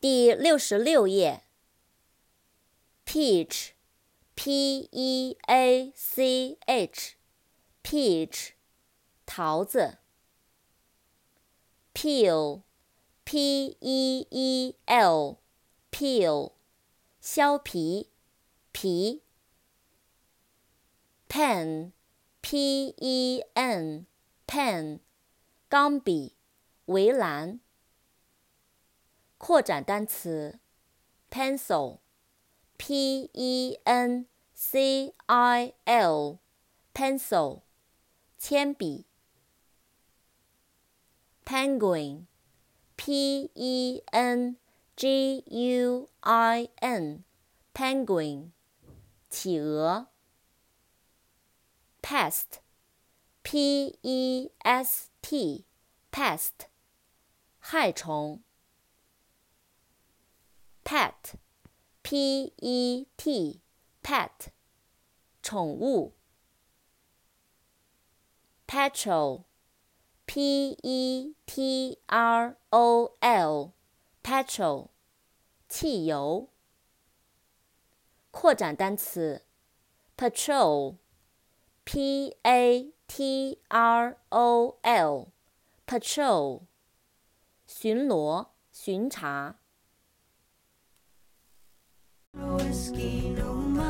第六十六页。peach，p-e-a-c-h，peach，桃子。peel，p-e-e-l，peel，削皮，皮。pen，p-e-n，pen，钢笔，围栏。扩展单词，pencil，p-e-n-c-i-l，pencil，铅笔。penguin，p-e-n-g-u-i-n，penguin，企鹅。pest，p-e-s-t，pest，害虫。P E T，pet，宠物。petrol，p-e-t-r-o-l，petrol，汽油。扩展单词，patrol，p-a-t-r-o-l，patrol，巡逻、巡查。No whiskey, no money.